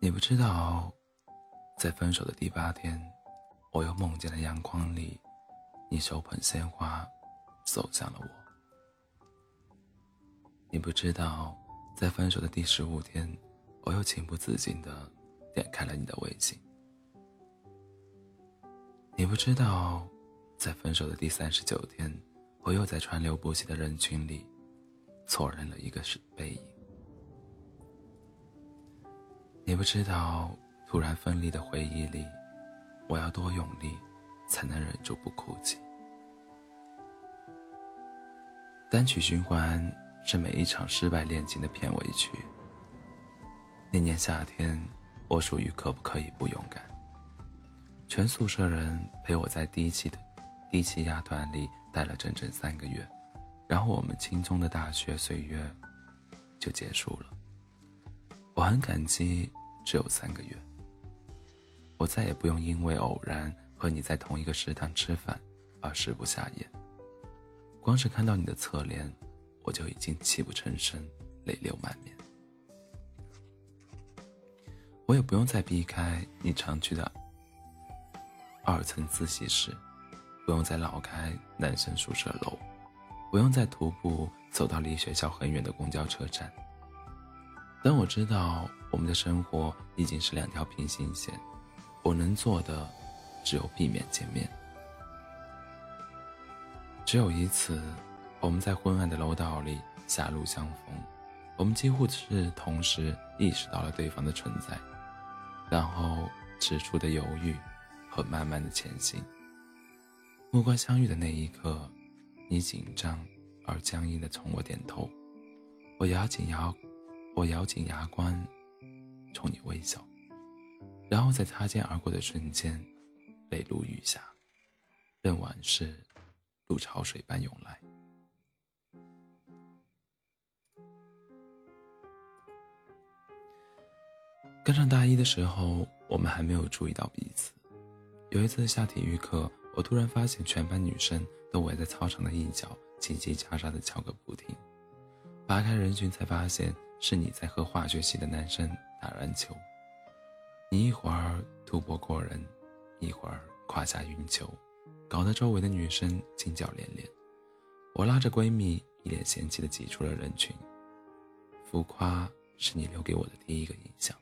你不知道，在分手的第八天，我又梦见了阳光里，你手捧鲜花，走向了我。你不知道，在分手的第十五天，我又情不自禁的点开了你的微信。你不知道，在分手的第三十九天，我又在川流不息的人群里，错认了一个是背影。你不知道，突然分离的回忆里，我要多用力，才能忍住不哭泣。单曲循环是每一场失败恋情的片尾曲。那年夏天，我属于可不可以不勇敢？全宿舍人陪我在低气的低气压团里待了整整三个月，然后我们轻松的大学岁月就结束了。我很感激。只有三个月，我再也不用因为偶然和你在同一个食堂吃饭而食不下咽。光是看到你的侧脸，我就已经泣不成声，泪流满面。我也不用再避开你常去的二层自习室，不用再绕开男生宿舍楼，不用再徒步走到离学校很远的公交车站。当我知道我们的生活已经是两条平行线，我能做的只有避免见面。只有一次，我们在昏暗的楼道里狭路相逢，我们几乎是同时意识到了对方的存在，然后指出的犹豫和慢慢的前行。目光相遇的那一刻，你紧张而僵硬的冲我点头，我咬紧牙。我咬紧牙关，冲你微笑，然后在擦肩而过的瞬间，泪如雨下，任往事如潮水般涌来。刚上大一的时候，我们还没有注意到彼此。有一次下体育课，我突然发现全班女生都围在操场的一角，叽叽喳喳的叫个不停。扒开人群，才发现。是你在和化学系的男生打篮球，你一会儿突破过人，一会儿胯下运球，搞得周围的女生惊叫连连。我拉着闺蜜一脸嫌弃的挤出了人群。浮夸是你留给我的第一个印象。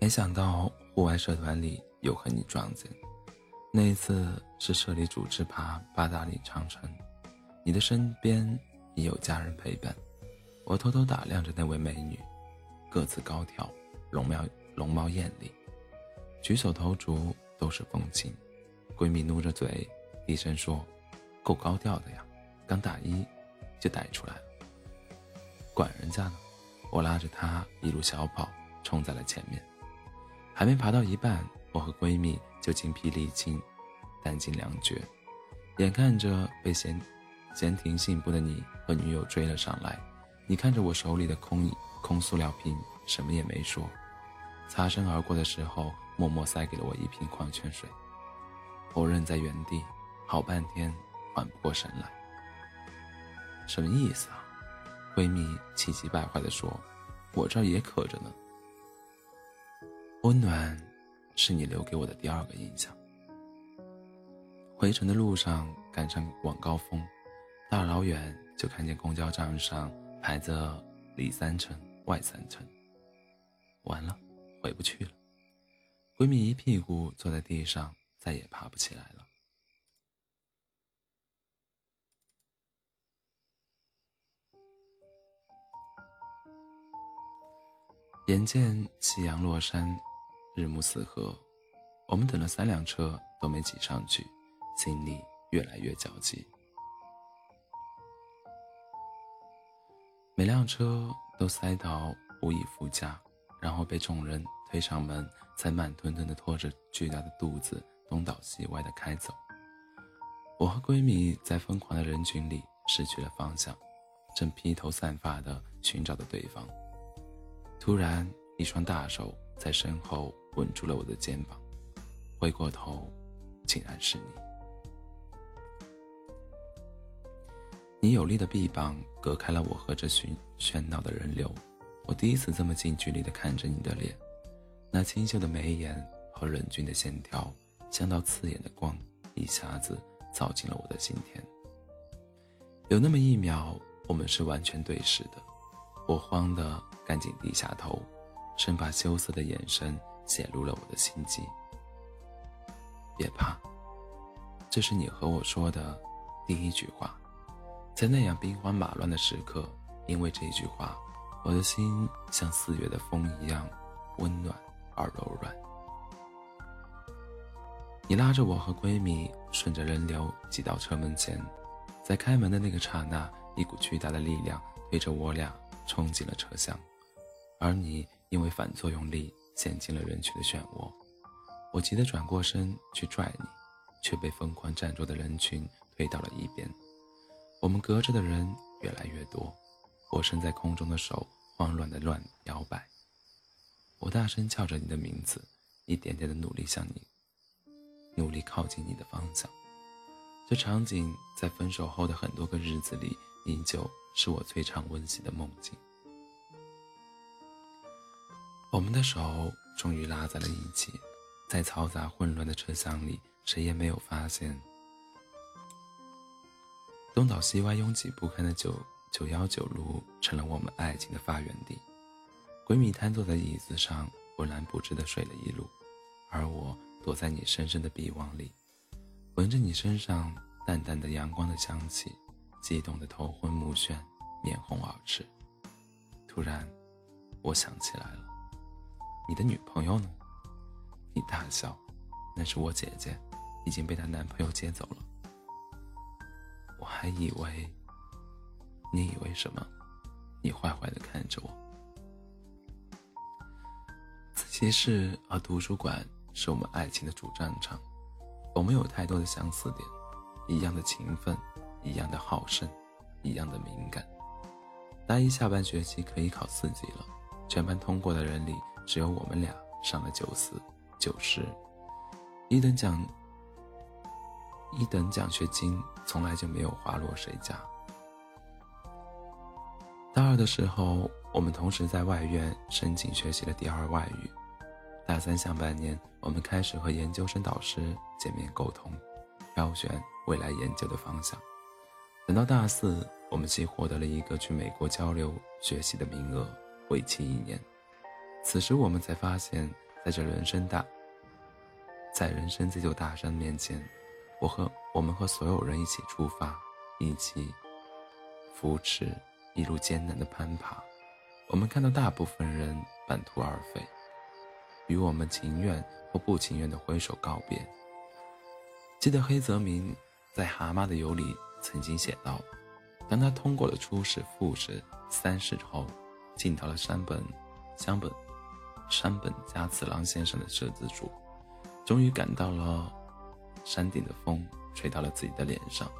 没想到户外社团里。又和你撞见，那一次是社里组织爬八达岭长城，你的身边已有家人陪伴。我偷偷打量着那位美女，个子高挑，容貌容貌艳丽，举手投足都是风情。闺蜜努着嘴，低声说：“够高调的呀，刚大一就带出来了。”管人家呢！我拉着她一路小跑，冲在了前面，还没爬到一半。我和闺蜜就精疲力尽，弹尽粮绝，眼看着被闲闲庭信步的你和女友追了上来，你看着我手里的空空塑料瓶，什么也没说，擦身而过的时候，默默塞给了我一瓶矿泉水。我愣在原地，好半天缓不过神来。什么意思啊？闺蜜气急败坏地说：“我这儿也渴着呢。”温暖。是你留给我的第二个印象。回程的路上赶上晚高峰，大老远就看见公交站上排着里三层外三层。完了，回不去了。闺蜜一屁股坐在地上，再也爬不起来了。眼见夕阳落山。日暮四合，我们等了三辆车都没挤上去，心里越来越焦急。每辆车都塞到无以复加，然后被众人推上门，才慢吞吞地拖着巨大的肚子东倒西歪地开走。我和闺蜜在疯狂的人群里失去了方向，正披头散发地寻找着对方。突然，一双大手在身后。吻住了我的肩膀，回过头，竟然是你。你有力的臂膀隔开了我和这群喧闹的人流。我第一次这么近距离的看着你的脸，那清秀的眉眼和冷峻的线条，像道刺眼的光，一下子照进了我的心田。有那么一秒，我们是完全对视的，我慌得赶紧低下头，生怕羞涩的眼神显露了我的心机。别怕，这是你和我说的第一句话，在那样兵荒马乱的时刻，因为这句话。我的心像四月的风一样温暖而柔软。你拉着我和闺蜜顺着人流挤到车门前，在开门的那个刹那，一股巨大的力量推着我俩冲进了车厢，而你因为反作用力陷进了人群的漩涡。我急得转过身去拽你，却被疯狂站住的人群推到了一边。我们隔着的人越来越多。我伸在空中的手慌乱的乱摇摆，我大声叫着你的名字，一点点的努力向你，努力靠近你的方向。这场景在分手后的很多个日子里，依旧是我最常温习的梦境。我们的手终于拉在了一起，在嘈杂混乱的车厢里，谁也没有发现，东倒西歪、拥挤不堪的九。九幺九路成了我们爱情的发源地。闺蜜瘫坐在椅子上，浑然不知的睡了一路，而我躲在你深深的臂弯里，闻着你身上淡淡的阳光的香气，激动的头昏目眩，面红耳赤。突然，我想起来了，你的女朋友呢？你大笑，那是我姐姐，已经被她男朋友接走了。我还以为。你以为什么？你坏坏的看着我。自习室和图书馆是我们爱情的主战场，我们有太多的相似点，一样的勤奋，一样的好胜，一样的敏感。大一下半学期可以考四级了，全班通过的人里只有我们俩上了九四九十，一等奖一等奖学金从来就没有滑落谁家。大二的时候，我们同时在外院申请学习了第二外语。大三下半年，我们开始和研究生导师见面沟通，挑选未来研究的方向。等到大四，我们既获得了一个去美国交流学习的名额，为期一年。此时，我们才发现，在这人生大，在人生这座大山面前，我和我们和所有人一起出发，一起扶持。一路艰难的攀爬，我们看到大部分人半途而废，与我们情愿或不情愿的挥手告别。记得黑泽明在《蛤蟆的游》里曾经写道：“当他通过了初试、复试、三试后，进到了山本、香本、山本加次郎先生的摄资处，终于感到了山顶的风吹到了自己的脸上。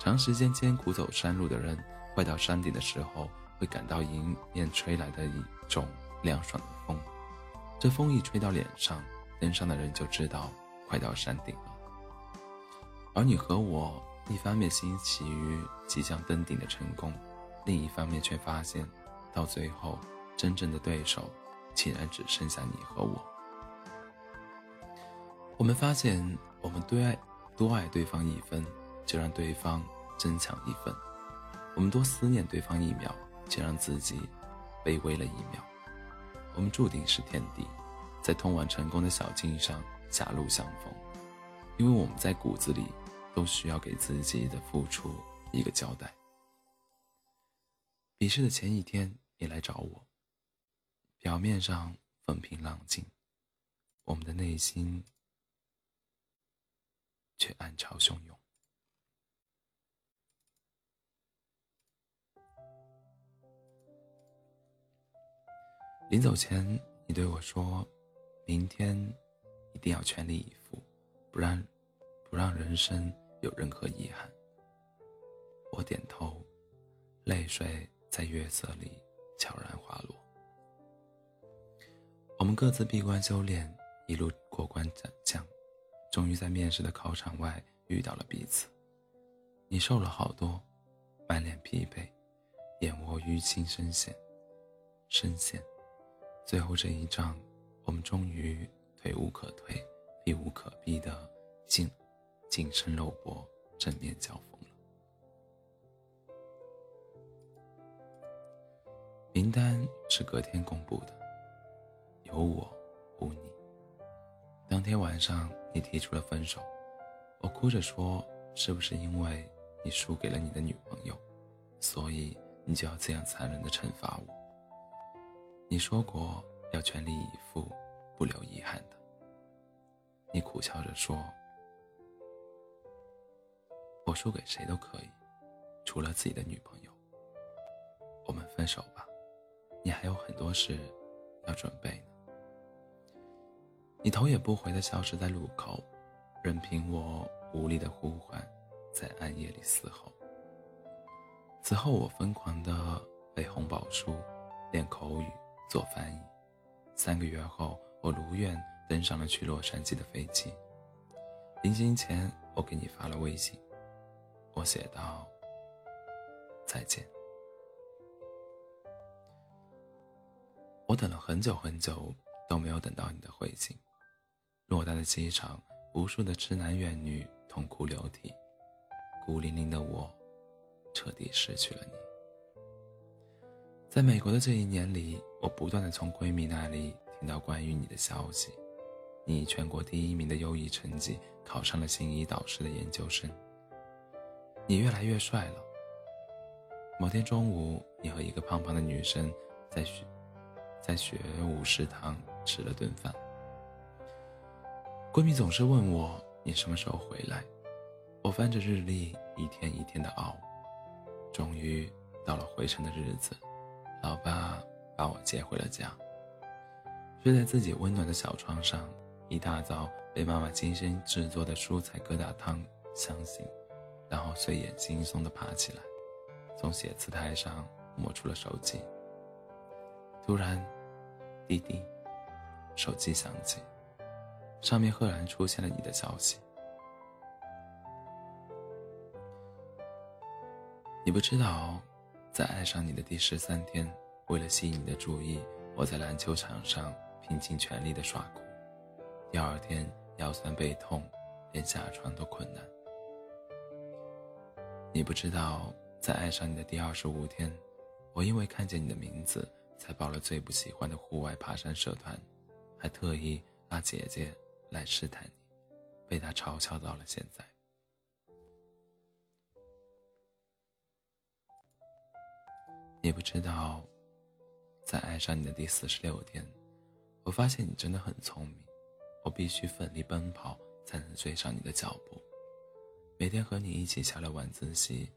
长时间艰苦走山路的人。”快到山顶的时候，会感到迎面吹来的一种凉爽的风。这风一吹到脸上，登上的人就知道快到山顶了。而你和我，一方面欣喜于即将登顶的成功，另一方面却发现，到最后，真正的对手竟然只剩下你和我。我们发现，我们对爱多爱对方一分，就让对方争抢一分。我们多思念对方一秒，就让自己卑微了一秒。我们注定是天敌，在通往成功的小径上狭路相逢，因为我们在骨子里都需要给自己的付出一个交代。笔试的前一天，你来找我，表面上风平浪静，我们的内心却暗潮汹涌。临走前，你对我说：“明天一定要全力以赴，不让不让人生有任何遗憾。”我点头，泪水在月色里悄然滑落。我们各自闭关修炼，一路过关斩将，终于在面试的考场外遇到了彼此。你瘦了好多，满脸疲惫，眼窝淤青深陷，深陷。最后这一仗，我们终于退无可退，避无可避的近近身肉搏，正面交锋了。名单是隔天公布的，有我无你。当天晚上，你提出了分手，我哭着说：“是不是因为你输给了你的女朋友，所以你就要这样残忍的惩罚我？”你说过。要全力以赴，不留遗憾的。你苦笑着说：“我输给谁都可以，除了自己的女朋友。我们分手吧，你还有很多事要准备呢。”你头也不回的消失在路口，任凭我无力的呼唤，在暗夜里嘶吼。此后，我疯狂的背红宝书，练口语，做翻译。三个月后，我如愿登上了去洛杉矶的飞机。临行前，我给你发了微信，我写道：“再见。”我等了很久很久，都没有等到你的回信。偌大的机场，无数的痴男怨女痛哭流涕，孤零零的我，彻底失去了你。在美国的这一年里，我不断的从闺蜜那里听到关于你的消息。你以全国第一名的优异成绩考上了心仪导师的研究生。你越来越帅了。某天中午，你和一个胖胖的女生在学，在学武食堂吃了顿饭。闺蜜总是问我你什么时候回来，我翻着日历一天一天的熬，终于到了回程的日子。老爸把我接回了家，睡在自己温暖的小床上，一大早被妈妈精心制作的蔬菜疙瘩汤香醒，然后睡眼惺忪地爬起来，从写字台上摸出了手机。突然，滴滴，手机响起，上面赫然出现了你的消息。你不知道。在爱上你的第十三天，为了吸引你的注意，我在篮球场上拼尽全力的耍酷。第二天腰酸背痛，连下床都困难。你不知道，在爱上你的第二十五天，我因为看见你的名字，才报了最不喜欢的户外爬山社团，还特意拉姐姐来试探你，被他嘲笑到了现在。你不知道，在爱上你的第四十六天，我发现你真的很聪明。我必须奋力奔跑，才能追上你的脚步。每天和你一起下了晚自习，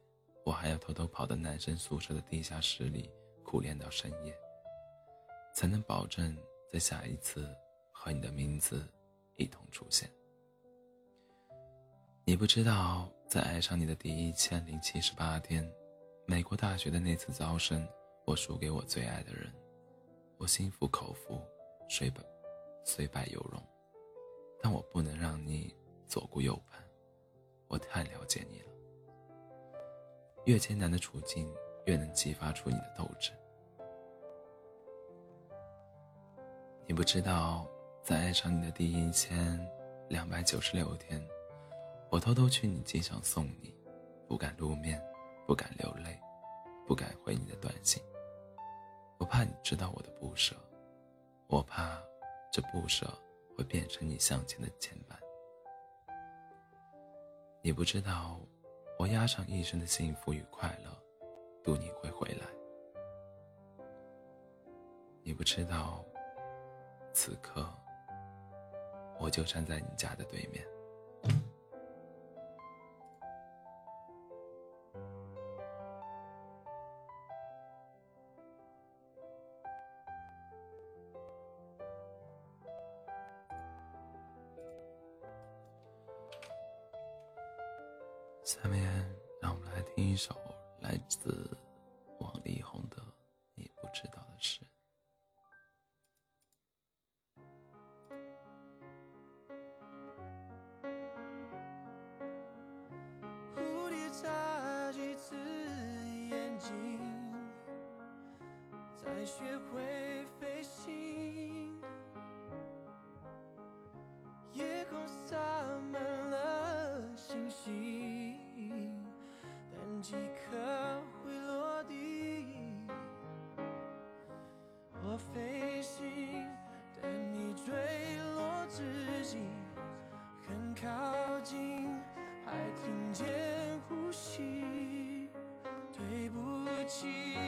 我还要偷偷跑到男生宿舍的地下室里苦练到深夜，才能保证在下一次和你的名字一同出现。你不知道，在爱上你的第一千零七十八天。美国大学的那次招生，我输给我最爱的人，我心服口服，虽败虽败犹荣，但我不能让你左顾右盼，我太了解你了。越艰难的处境，越能激发出你的斗志。你不知道，在爱上你的第一千两百九十六天，我偷偷去你机场送你，不敢露面。不敢流泪，不敢回你的短信。我怕你知道我的不舍，我怕这不舍会变成你向前的牵绊。你不知道，我押上一生的幸福与快乐，赌你会回来。你不知道，此刻我就站在你家的对面。下面让我们来听一首来自飞行但你坠落之际很靠近还听见呼吸对不起。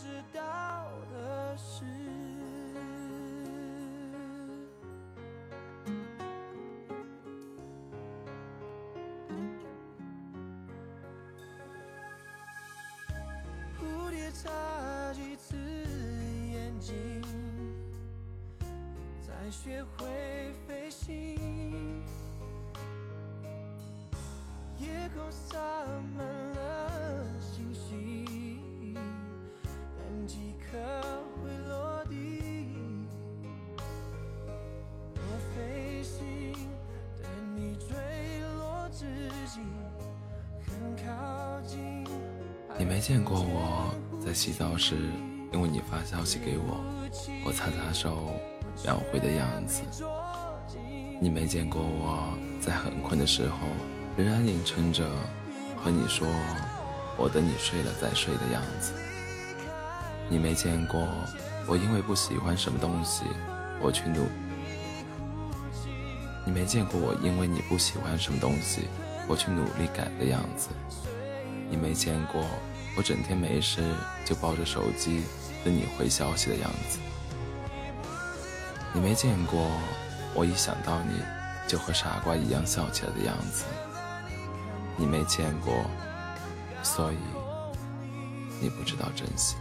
知道的事。蝴蝶眨几次眼睛，才学会飞行。夜空洒满了星星，你没见过我。在洗澡时，因为你发消息给我，我擦擦手秒回的样子。你没见过我在很困的时候，仍然硬撑着和你说我等你睡了再睡的样子。你没见过我因为不喜欢什么东西，我去努。你没见过我因为你不喜欢什么东西，我去努力改的样子。你没见过。我整天没事就抱着手机等你回消息的样子，你没见过我一想到你就和傻瓜一样笑起来的样子，你没见过，所以你不知道珍惜。